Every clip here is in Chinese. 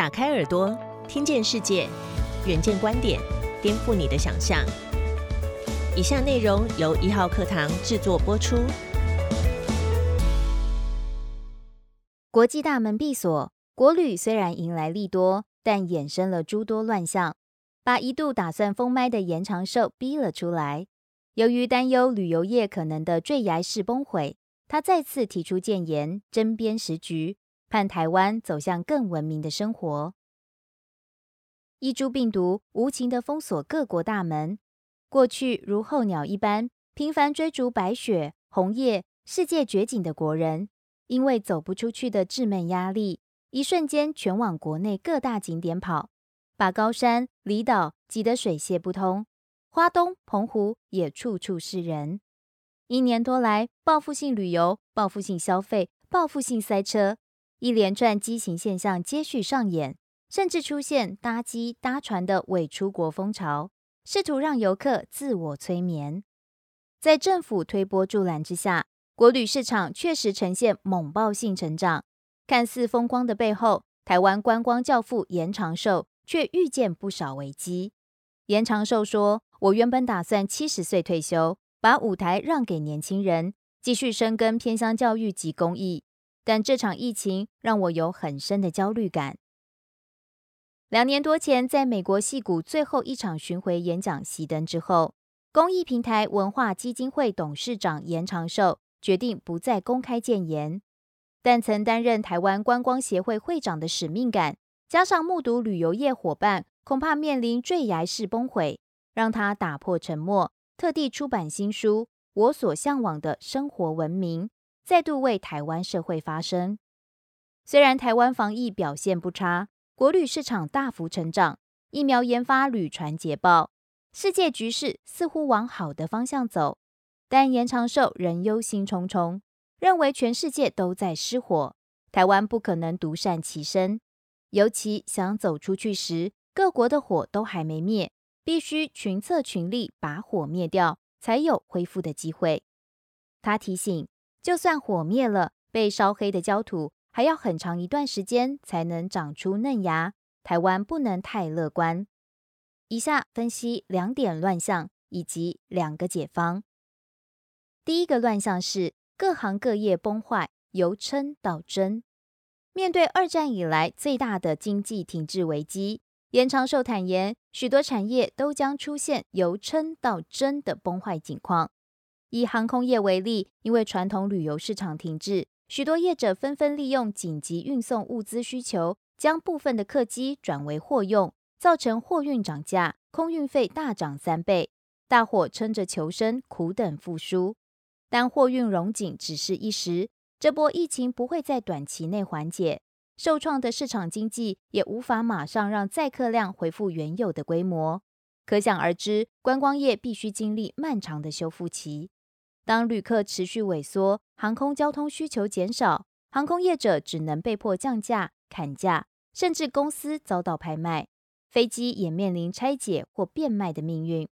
打开耳朵，听见世界，远见观点，颠覆你的想象。以下内容由一号课堂制作播出。国际大门闭锁，国旅虽然迎来利多，但衍生了诸多乱象，把一度打算封麦的延长寿逼了出来。由于担忧旅游业可能的坠崖式崩毁，他再次提出谏言，针砭时局。盼台湾走向更文明的生活。一株病毒无情的封锁各国大门，过去如候鸟一般频繁追逐白雪红叶、世界绝景的国人，因为走不出去的稚嫩压力，一瞬间全往国内各大景点跑，把高山离岛挤得水泄不通。花东、澎湖也处处是人。一年多来，报复性旅游、报复性消费、报复性塞车。一连串畸形现象接续上演，甚至出现搭机搭船的伪出国风潮，试图让游客自我催眠。在政府推波助澜之下，国旅市场确实呈现猛爆性成长。看似风光的背后，台湾观光教父严长寿却遇见不少危机。严长寿说：“我原本打算七十岁退休，把舞台让给年轻人，继续深耕偏乡教育及公益。”但这场疫情让我有很深的焦虑感。两年多前，在美国戏谷最后一场巡回演讲熄灯之后，公益平台文化基金会董事长严长寿决定不再公开谏言。但曾担任台湾观光协会会长的使命感，加上目睹旅游业伙伴恐怕面临坠崖式崩毁，让他打破沉默，特地出版新书《我所向往的生活文明》。再度为台湾社会发声。虽然台湾防疫表现不差，国旅市场大幅成长，疫苗研发屡传捷报，世界局势似乎往好的方向走，但严长寿仍忧心忡忡，认为全世界都在失火，台湾不可能独善其身。尤其想走出去时，各国的火都还没灭，必须群策群力把火灭掉，才有恢复的机会。他提醒。就算火灭了，被烧黑的焦土还要很长一段时间才能长出嫩芽。台湾不能太乐观。以下分析两点乱象以及两个解方。第一个乱象是各行各业崩坏，由撑到真。面对二战以来最大的经济停滞危机，严长寿坦言，许多产业都将出现由撑到真的崩坏景况。以航空业为例，因为传统旅游市场停滞，许多业者纷纷利用紧急运送物资需求，将部分的客机转为货用，造成货运涨价，空运费大涨三倍。大伙撑着求生，苦等复苏。但货运融景只是一时，这波疫情不会在短期内缓解，受创的市场经济也无法马上让载客量恢复原有的规模。可想而知，观光业必须经历漫长的修复期。当旅客持续萎缩，航空交通需求减少，航空业者只能被迫降价、砍价，甚至公司遭到拍卖，飞机也面临拆解或变卖的命运。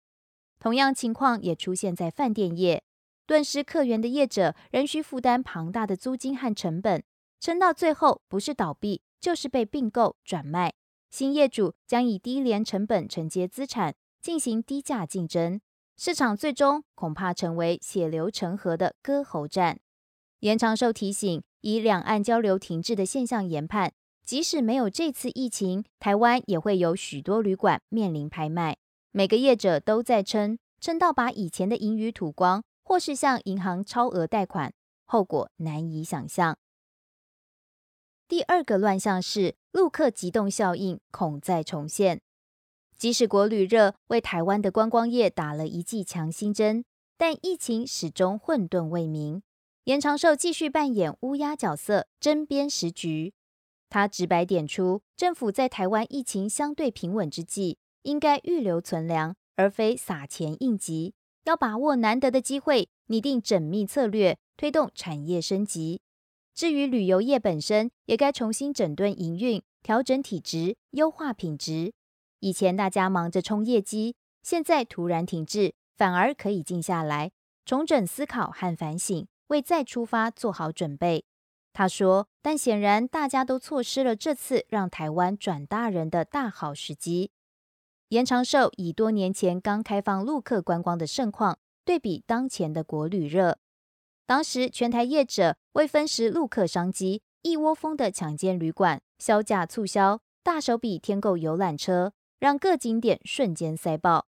同样情况也出现在饭店业，顿失客源的业者仍需负担庞大的租金和成本，撑到最后不是倒闭，就是被并购转卖。新业主将以低廉成本承接资产，进行低价竞争。市场最终恐怕成为血流成河的割喉战。严长寿提醒，以两岸交流停滞的现象研判，即使没有这次疫情，台湾也会有许多旅馆面临拍卖。每个业者都在撑，撑到把以前的盈余吐光，或是向银行超额贷款，后果难以想象。第二个乱象是陆客急动效应，恐再重现。即使国旅热为台湾的观光业打了一剂强心针，但疫情始终混沌未明。严长寿继续扮演乌鸦角色，针砭时局。他直白点出，政府在台湾疫情相对平稳之际，应该预留存粮，而非撒钱应急。要把握难得的机会，拟定缜密策略，推动产业升级。至于旅游业本身，也该重新整顿营运，调整体质，优化品质。以前大家忙着冲业绩，现在突然停滞，反而可以静下来，重整思考和反省，为再出发做好准备。他说：“但显然大家都错失了这次让台湾转大人的大好时机。”延长寿以多年前刚开放陆客观光的盛况对比当前的国旅热，当时全台业者为分食陆客商机，一窝蜂的抢建旅馆、销价促销、大手笔添购游览车，让各景点瞬间塞爆。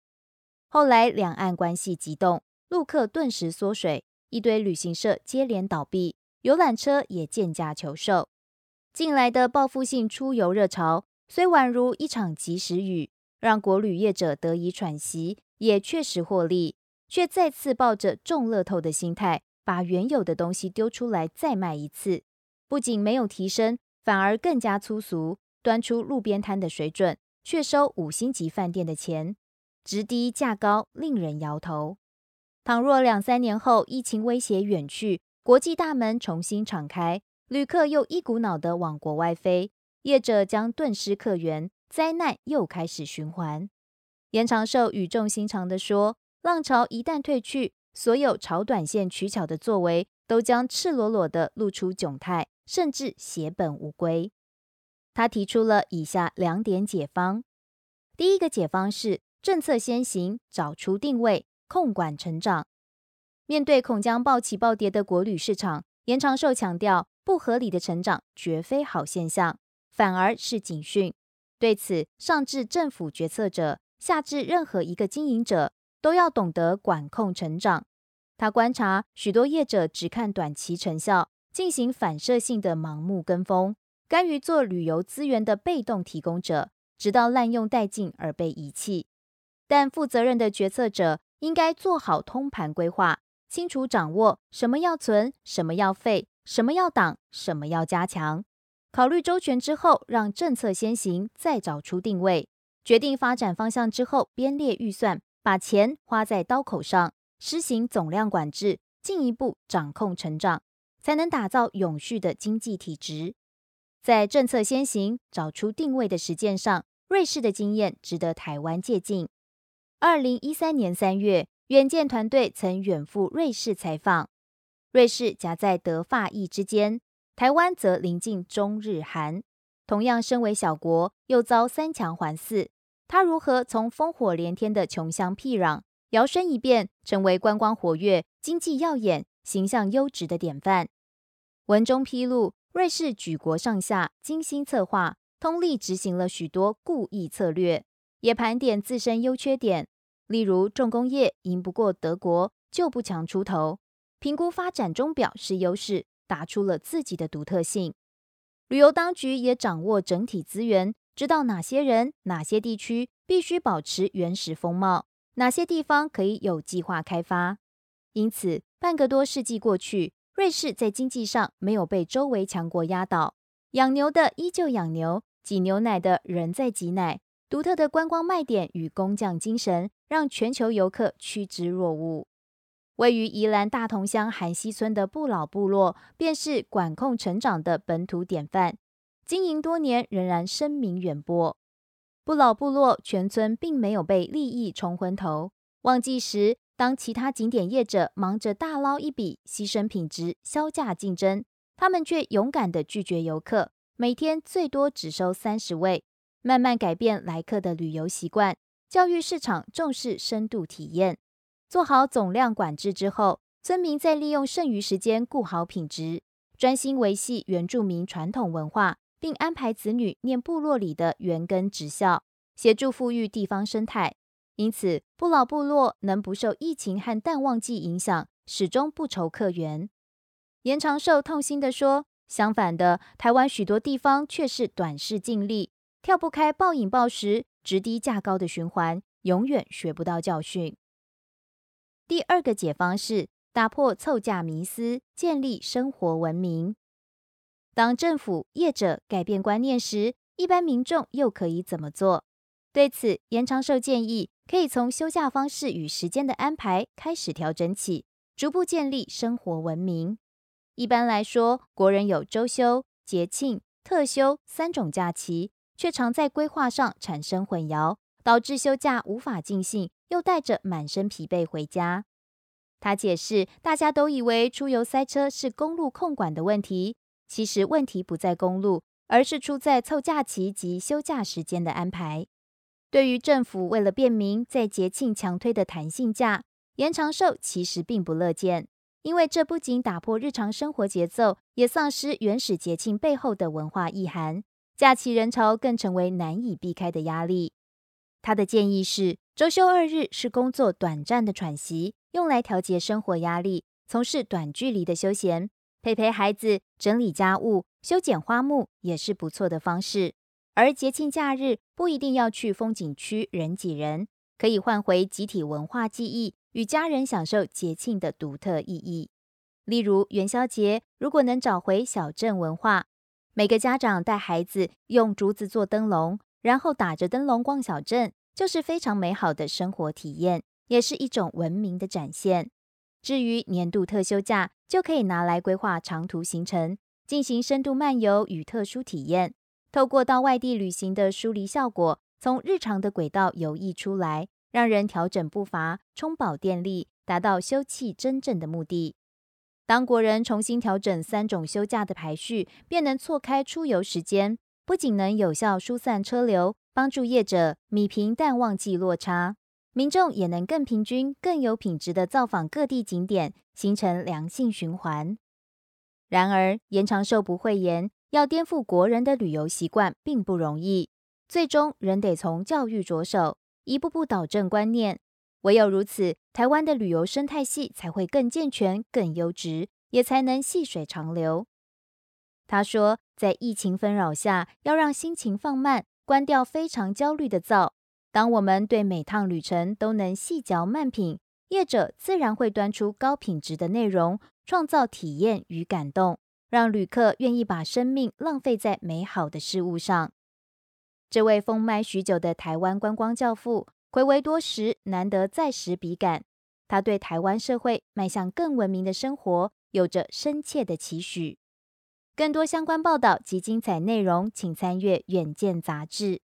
后来两岸关系急动，陆客顿时缩水，一堆旅行社接连倒闭。游览车也贱价求售，近来的报复性出游热潮虽宛如一场及时雨，让国旅业者得以喘息，也确实获利，却再次抱着中乐透的心态，把原有的东西丢出来再卖一次，不仅没有提升，反而更加粗俗，端出路边摊的水准，却收五星级饭店的钱，值低价高，令人摇头。倘若两三年后疫情威胁远去，国际大门重新敞开，旅客又一股脑的往国外飞，业者将顿失客源，灾难又开始循环。延长寿语重心长地说：“浪潮一旦退去，所有炒短线取巧的作为都将赤裸裸的露出窘态，甚至血本无归。”他提出了以下两点解方：第一个解方是政策先行，找出定位，控管成长。面对恐将暴起暴跌的国旅市场，严长寿强调，不合理的成长绝非好现象，反而是警讯。对此，上至政府决策者，下至任何一个经营者，都要懂得管控成长。他观察许多业者只看短期成效，进行反射性的盲目跟风，甘于做旅游资源的被动提供者，直到滥用殆尽而被遗弃。但负责任的决策者应该做好通盘规划。清楚掌握什么要存，什么要废，什么要挡，什么要加强。考虑周全之后，让政策先行，再找出定位，决定发展方向之后，编列预算，把钱花在刀口上，施行总量管制，进一步掌控成长，才能打造永续的经济体质。在政策先行、找出定位的实践上，瑞士的经验值得台湾借鉴。二零一三年三月。远见团队曾远赴瑞士采访，瑞士夹在德法意之间，台湾则临近中日韩，同样身为小国，又遭三强环伺，他如何从烽火连天的穷乡僻壤，摇身一变成为观光活跃、经济耀眼、形象优质的典范？文中披露，瑞士举国上下精心策划，通力执行了许多故意策略，也盘点自身优缺点。例如，重工业赢不过德国，就不强出头；评估发展中表示优势，打出了自己的独特性。旅游当局也掌握整体资源，知道哪些人、哪些地区必须保持原始风貌，哪些地方可以有计划开发。因此，半个多世纪过去，瑞士在经济上没有被周围强国压倒，养牛的依旧养牛，挤牛奶的仍在挤奶。独特的观光卖点与工匠精神，让全球游客趋之若鹜。位于宜兰大同乡韩溪村的不老部落，便是管控成长的本土典范。经营多年，仍然声名远播。不老部落全村并没有被利益冲昏头。旺季时，当其他景点业者忙着大捞一笔，牺牲品质、销价竞争，他们却勇敢地拒绝游客，每天最多只收三十位。慢慢改变来客的旅游习惯，教育市场重视深度体验，做好总量管制之后，村民再利用剩余时间顾好品质，专心维系原住民传统文化，并安排子女念部落里的原根职校，协助富裕地方生态。因此，不老部落能不受疫情和淡旺季影响，始终不愁客源。延长寿痛心地说：“相反的，台湾许多地方却是短视尽力。”跳不开暴饮暴食、直低价高的循环，永远学不到教训。第二个解方是打破凑价迷思，建立生活文明。当政府业者改变观念时，一般民众又可以怎么做？对此，延长寿建议可以从休假方式与时间的安排开始调整起，逐步建立生活文明。一般来说，国人有周休、节庆、特休三种假期。却常在规划上产生混淆，导致休假无法尽兴，又带着满身疲惫回家。他解释，大家都以为出游塞车是公路控管的问题，其实问题不在公路，而是出在凑假期及休假时间的安排。对于政府为了便民，在节庆强推的弹性假延长寿，其实并不乐见，因为这不仅打破日常生活节奏，也丧失原始节庆背后的文化意涵。假期人潮更成为难以避开的压力。他的建议是，周休二日是工作短暂的喘息，用来调节生活压力，从事短距离的休闲，陪陪孩子、整理家务、修剪花木，也是不错的方式。而节庆假日不一定要去风景区人挤人，可以换回集体文化记忆，与家人享受节庆的独特意义。例如元宵节，如果能找回小镇文化，每个家长带孩子用竹子做灯笼，然后打着灯笼逛小镇，就是非常美好的生活体验，也是一种文明的展现。至于年度特休假，就可以拿来规划长途行程，进行深度漫游与特殊体验。透过到外地旅行的疏离效果，从日常的轨道游弋出来，让人调整步伐，充饱电力，达到休憩真正的目的。当国人重新调整三种休假的排序，便能错开出游时间，不仅能有效疏散车流，帮助业者米平淡旺季落差，民众也能更平均、更有品质的造访各地景点，形成良性循环。然而，延长寿不会延。要颠覆国人的旅游习惯并不容易，最终仍得从教育着手，一步步导正观念。唯有如此，台湾的旅游生态系才会更健全、更优质，也才能细水长流。他说，在疫情纷扰下，要让心情放慢，关掉非常焦虑的灶。当我们对每趟旅程都能细嚼慢品，业者自然会端出高品质的内容，创造体验与感动。让旅客愿意把生命浪费在美好的事物上。这位封麦许久的台湾观光教父，回违多时，难得再拾笔杆。他对台湾社会迈向更文明的生活，有着深切的期许。更多相关报道及精彩内容，请参阅《远见》杂志。